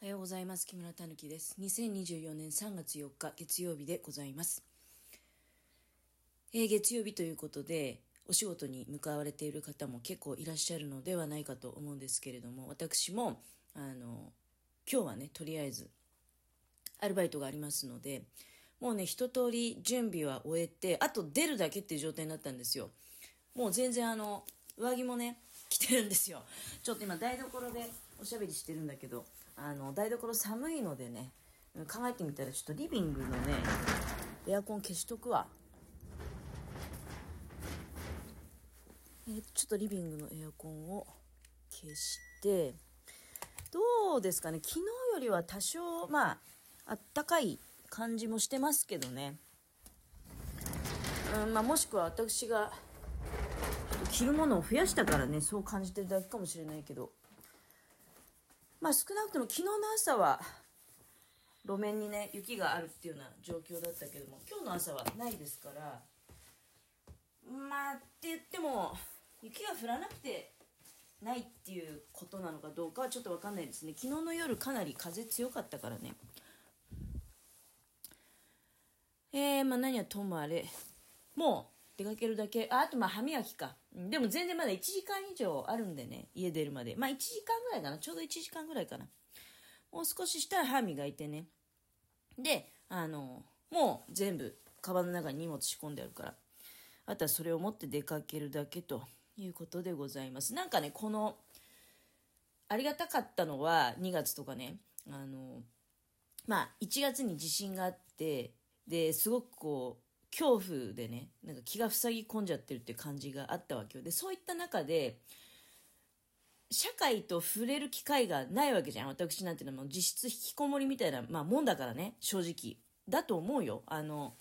おはようございます。木村たぬきです。2024年3月4日月曜日でございます。えー月曜日ということで、お仕事に向かわれている方も結構いらっしゃるのではないかと思うんですけれども、私も、あの、今日はね、とりあえず、アルバイトがありますので、もうね、一通り準備は終えて、あと出るだけっていう状態になったんですよ。もう全然あの、上着もね、着てるんですよ。ちょっと今台所でおしゃべりしてるんだけど、あの、台所寒いのでね、考えてみたらちょっとリビングのね、エアコン消しとくわ。えちょっとリビングのエアコンを消して、どうですかね、昨日よりは多少、まあ、あったかい感じもしてますけどね。うん、まあ、もしくは私が、着るものを増やしたからね、そう感じてるだけかもしれないけど。まあ、少なくとも昨日の朝は、路面にね、雪があるっていうような状況だったけども、今日の朝はないですから、まあ、って言っても、雪が降らなくてないっていうことなのかどうかはちょっとわかんないですね。昨日の夜かなり風強かったからね。えー、まあ何はともあれ、もう出かけるだけ、あ、あとまあ歯磨きか。でも全然まだ1時間以上あるんでね、家出るまで。まあ1時間ぐらいかな。ちょうど1時間ぐらいかな。もう少ししたら歯磨いてね。で、あの、もう全部、カバンの中に荷物仕込んであるから。あとはそれを持って出かけるだけということでございます。なんかね、この、ありがたかったのは2月とかね、あの、まあ1月に地震があって、で、すごくこう、恐怖でね、なんか気が塞ぎ込んじゃってるって感じがあったわけよ。で、そういった中で、社会と触れる機会がないわけじゃん。私なんていうのはもう実質引きこもりみたいな、まあもんだからね、正直。だと思うよ。あの、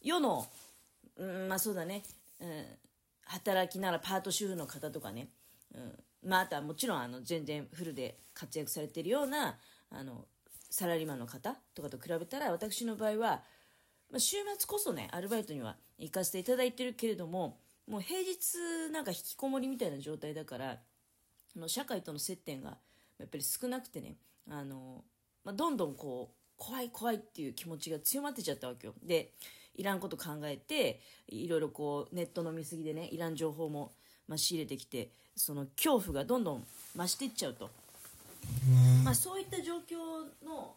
世の、うん、まあそうだね、うん、働きならパート主婦の方とかね、うん、まああとはもちろんあの全然フルで活躍されてるような、あの、サラリーマンの方とかと比べたら、私の場合は、まあ、週末こそね、アルバイトには行かせていただいてるけれども、もう平日なんか引きこもりみたいな状態だから、あの社会との接点がやっぱり少なくてね、あの、まあ、どんどんこう、怖い怖いっていう気持ちが強まってちゃったわけよ。で、いらんこと考えて、いろいろこう、ネットの見過ぎでね、いらん情報も、まあ、仕入れてきて、その恐怖がどんどん増していっちゃうと。まあ、そういった状況の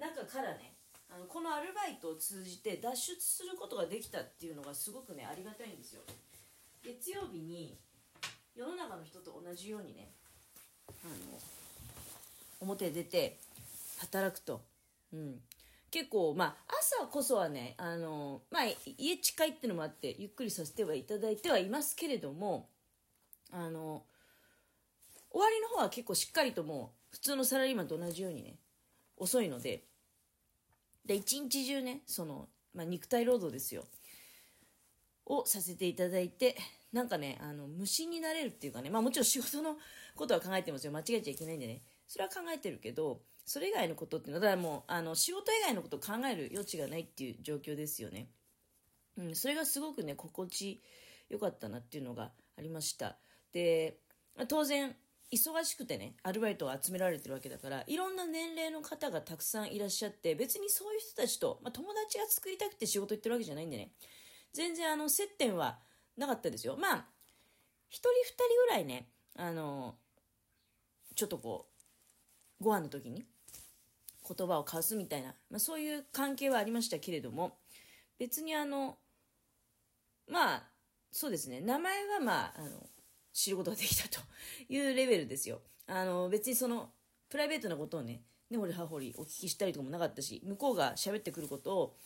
中からね、あのこのアルバイトを通じて脱出することができたっていうのがすごくね、ありがたいんですよ。月曜日に世の中の人と同じようにね、あの、表へ出て働くと。うん。結構、まあ、朝こそはね、あの、まあ、家近いってのもあって、ゆっくりさせてはいただいてはいますけれども、あの、終わりの方は結構しっかりともう、普通のサラリーマンと同じようにね、遅いので、で、一日中ね、その、まあ、肉体労働ですよ。をさせていただいて、なんかね、あの、無心になれるっていうかね、まあもちろん仕事のことは考えてますよ。間違えちゃいけないんでね。それは考えてるけど、それ以外のことっていうのは、だからもう、あの、仕事以外のことを考える余地がないっていう状況ですよね。うん、それがすごくね、心地よかったなっていうのがありました。で、当然、忙しくてね、アルバイトを集められてるわけだから、いろんな年齢の方がたくさんいらっしゃって、別にそういう人たちと、まあ、友達が作りたくて仕事行ってるわけじゃないんでね、全然あの、接点はなかったですよ。まあ、一人二人ぐらいね、あの、ちょっとこう、ご飯の時に言葉を交わすみたいな、まあ、そういう関係はありましたけれども、別にあの、まあ、そうですね、名前はまあ、あの、知ることができたというレベルですよ。あの、別にその、プライベートなことをね、根掘り葉掘りお聞きしたりとかもなかったし、向こうが喋ってくることを、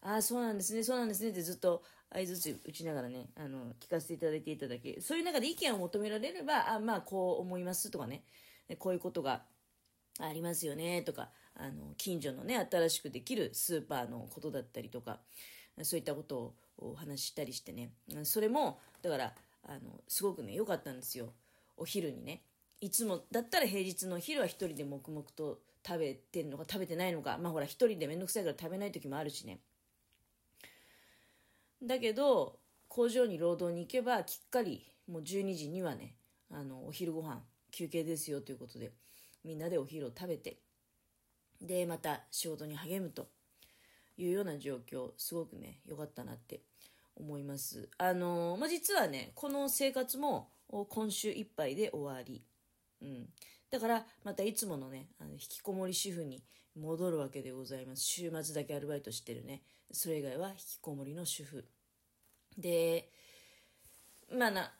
ああ、そうなんですね、そうなんですねってずっと相づち打ちながらね、あの、聞かせていただいていただけ、そういう中で意見を求められれば、あまあ、こう思いますとかね、こういうことがありますよねとか、あの、近所のね、新しくできるスーパーのことだったりとか、そういったことをお話ししたりしてね、それも、だから、あの、すごくね、良かったんですよ。お昼にね。いつも、だったら平日のお昼は一人で黙々と食べてるのか食べてないのか、まあほら一人でめんどくさいから食べない時もあるしね。だけど、工場に労働に行けば、きっかり、もう12時にはね、あの、お昼ご飯、休憩ですよということで、みんなでお昼を食べてでまた仕事に励むというような状況すごくね良かったなって思います。あのまあ、実はねこの生活も今週いっぱいで終わり、うん、だからまたいつものねあの引きこもり主婦に戻るわけでございます。週末だけアルバイトしてるね。それ以外は引きこもりの主婦。でまあな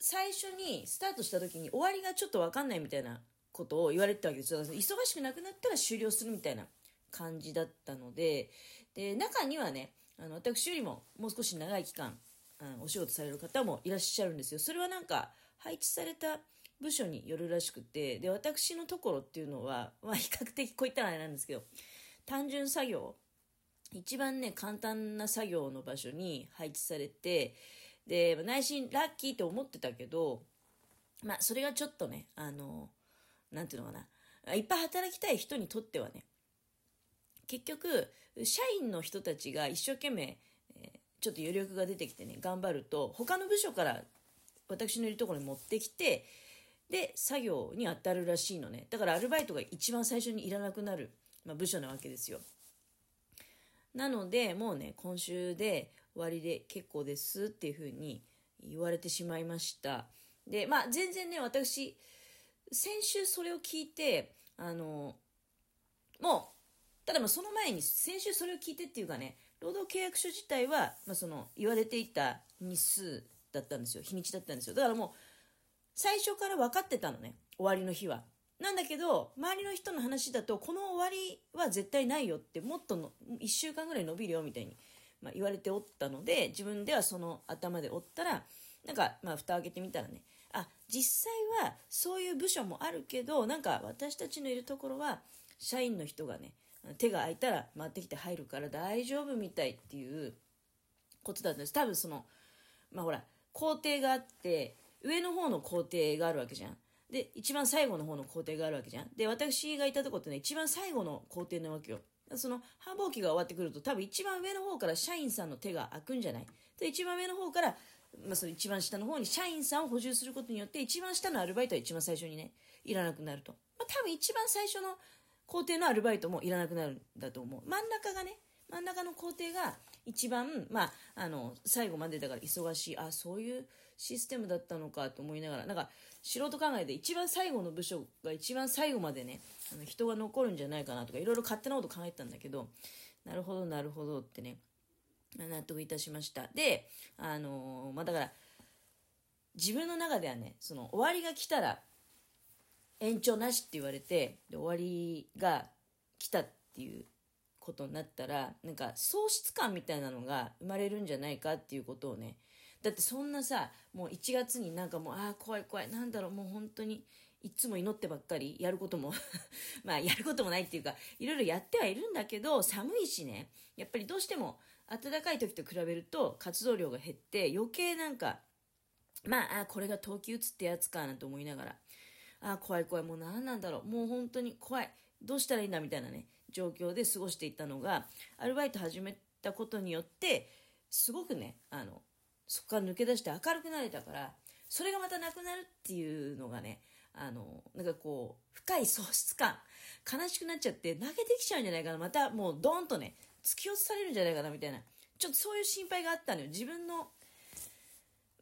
最初にスタートした時に終わりがちょっと分かんないみたいなことを言われてたわけです。よ忙しくなくなったら終了するみたいな感じだったので。で中にはねあの私よりももう少し長い期間あお仕事される方もいらっしゃるんですよ。それはなんか配置された部署によるらしくてで私のところっていうのは、まあ、比較的こういったらあれなんですけど単純作業一番ね簡単な作業の場所に配置されてで内心ラッキーって思ってたけどまあそれがちょっとねあの何ていうのかな。いっぱい働きたい人にとってはね結局社員の人たちが一生懸命、えー、ちょっと余力が出てきてね頑張ると他の部署から私のいるところに持ってきてで作業に当たるらしいのね。だからアルバイトが一番最初にいらなくなる、まあ、部署なわけですよ。なのでもうね今週で終わりで結構ですっていうふうに言われてしまいました。でまあ全然ね私先週それを聞いてあのもうただまあその前に先週それを聞いてっていうかね労働契約書自体は、まあ、その言われていた日数だったんですよ。日にちだったんですよ。だからもう最初から分かってたのね。終わりの日は。なんだけど周りの人の話だとこの終わりは絶対ないよってもっとの1週間ぐらい伸びるよみたいに、まあ、言われておったので自分ではその頭でおったらなんかまあ蓋開けてみたらね。あ実際はそういう部署もあるけどなんか私たちのいるところは社員の人がね手が空いたら回ってきて入るから大丈夫みたいっていうことだったんです多分そのまあほら工程があって上の方の工程があるわけじゃん。で、一番最後の方の工程があるわけじゃん。で、私がいたとこってね、一番最後の工程なわけよ。その繁忙期が終わってくると多分一番上の方から社員さんの手が開くんじゃないで一番上の方から、まあ、その一番下の方に社員さんを補充することによって一番下のアルバイトは一番最初にねいらなくなると、まあ、多分一番最初の工程のアルバイトもいらなくなるんだと思う真ん中がね真ん中の工程が一番まああの最後までだから忙しいあそういうシステムだったのかと思いながらなんか素人考えで一番最後の部署が一番最後までねあの人が残るんじゃないかなとかいろいろ勝手なこと考えてたんだけどなるほどなるほどってね納得いたしましたであのー、まあだから自分の中ではねその終わりが来たら延長なしって言われてで終わりが来たっていうことになったらなんか喪失感みたいなのが生まれるんじゃないかっていうことをねだってそんなさもう1月になんかもうああ怖い怖いなんだろうもう本当にいつも祈ってばっかりやることも まあやることもないっていうかいろいろやってはいるんだけど寒いしねやっぱりどうしても暖かい時と比べると活動量が減って余計なんかまああこれが冬季打つってやつかなと思いながらあ怖い怖いもう何なんだろう。もう本当に怖い。どうしたらいいんだみたいなね状況で過ごしていたのがアルバイト始めたことによってすごくねあのそこから抜け出して明るくなれたからそれがまたなくなるっていうのがねあのなんかこう深い喪失感悲しくなっちゃって投げてきちゃうんじゃないかな。またもうドーンとね突き落とされるんじゃないかなみたいな。ちょっとそういう心配があったのよ。自分の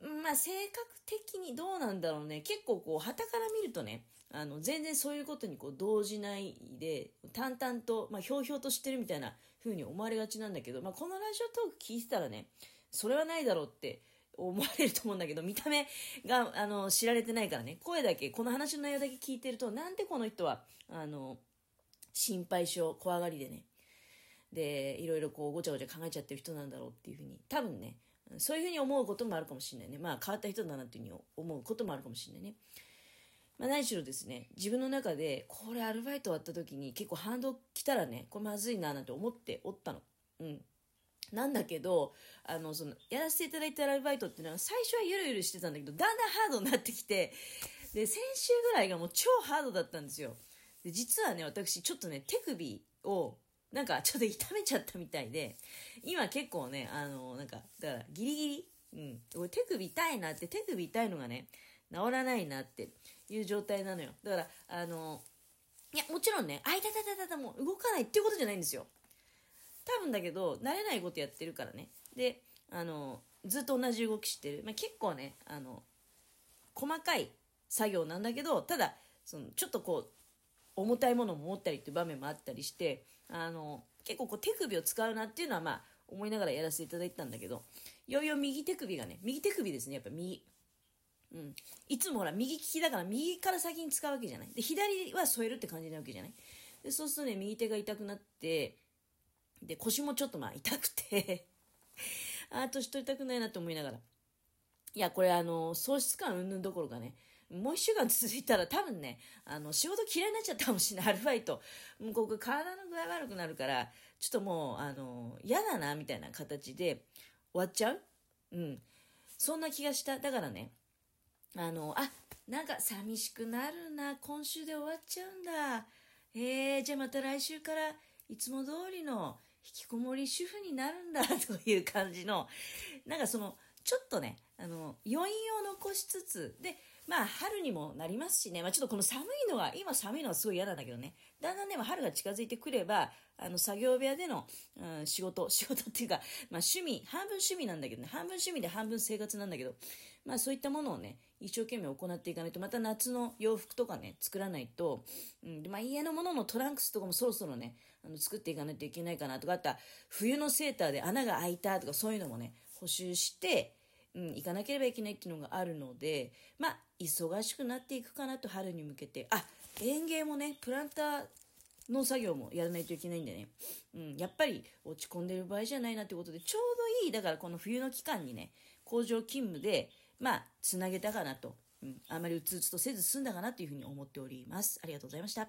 まあ性格的にどうなんだろうね。結構こう旗から見るとねあの全然そういうことにこう動じないで淡々と、まあ、ひょうひょうとしてるみたいな風に思われがちなんだけど、まあ、このラジオトーク聞いてたらねそれはないだろうって思われると思うんだけど、見た目が、あの、知られてないからね、声だけ、この話の内容だけ聞いてると、なんでこの人は、あの、心配性、怖がりでね、で、いろいろこう、ごちゃごちゃ考えちゃってる人なんだろうっていうふうに、多分ね、そういうふうに思うこともあるかもしれないね。まあ、変わった人だなっていうふうに思うこともあるかもしれないね。まあ、何しろですね、自分の中で、これアルバイト終わった時に結構反動来たらね、これまずいななんて思っておったの。うん。なんだけど、あの、その、やらせていただいたアルバイトっていうのは、最初はゆるゆるしてたんだけど、だんだんハードになってきて、で、先週ぐらいがもう超ハードだったんですよ。で、実はね、私、ちょっとね、手首を、なんか、ちょっと痛めちゃったみたいで、今結構ね、あの、なんか、だから、ギリギリ、うん、俺手首痛いなって、手首痛いのがね、治らないなっていう状態なのよ。だから、あの、いや、もちろんね、あいたたたたたもう動かないっていうことじゃないんですよ。多分だけど、慣れないことやってるからね。で、あの、ずっと同じ動きしてる。まあ、結構ね、あの、細かい作業なんだけど、ただ、その、ちょっとこう、重たいものも持ったりっていう場面もあったりして、あの、結構こう手首を使うなっていうのはまあ、思いながらやらせていただいたんだけど、いよいよ右手首がね、右手首ですね、やっぱ右。うん。いつもほら、右利きだから右から先に使うわけじゃない。で、左は添えるって感じなわけじゃない。で、そうするとね、右手が痛くなって、で、腰もちょっとまあ痛くて ああ、年取りたくないなって思いながら。いや、これあの、喪失感うんぬんどころかね、もう一週間続いたら多分ね、あの、仕事嫌いになっちゃったかもしれない、アルバイト。もうここ体の具合悪くなるから、ちょっともう、あの、嫌だな、みたいな形で終わっちゃう？うん。そんな気がした。だからね、あの、あ、なんか寂しくなるな、今週で終わっちゃうんだ。えー、じゃあまた来週からいつも通りの引きこもり主婦になるんだ という感じの、なんかその、ちょっとね、あの、余韻を残しつつ、で、まあ、春にもなりますしね、まあ、ちょっとこの寒いのが、今寒いのはすごい嫌なんだけどね、だんだんね、春が近づいてくれば、あの、作業部屋での、うん、仕事、仕事っていうか、まあ、趣味、半分趣味なんだけどね、半分趣味で半分生活なんだけど、まあ、そういったものをね、一生懸命行っていかないと、また夏の洋服とかね、作らないと、うん、まあ、家のもののトランクスとかもそろそろね、あの、作っていかないといけないかなとか、あった冬のセーターで穴が開いたとか、そういうのもね、補修して、うん、行かなければいけないっていうのがあるので、まあ、忙しくなっていくかなと春に向けて。あ、園芸もね、プランターの作業もやらないといけないんでね、うん、やっぱり落ち込んでる場合じゃないなってことで、ちょうどいい、だからこの冬の期間にね、工場勤務で、まあ、つなげたかなと、うん、あまりうつうつとせず済んだかなというふうに思っております。ありがとうございました。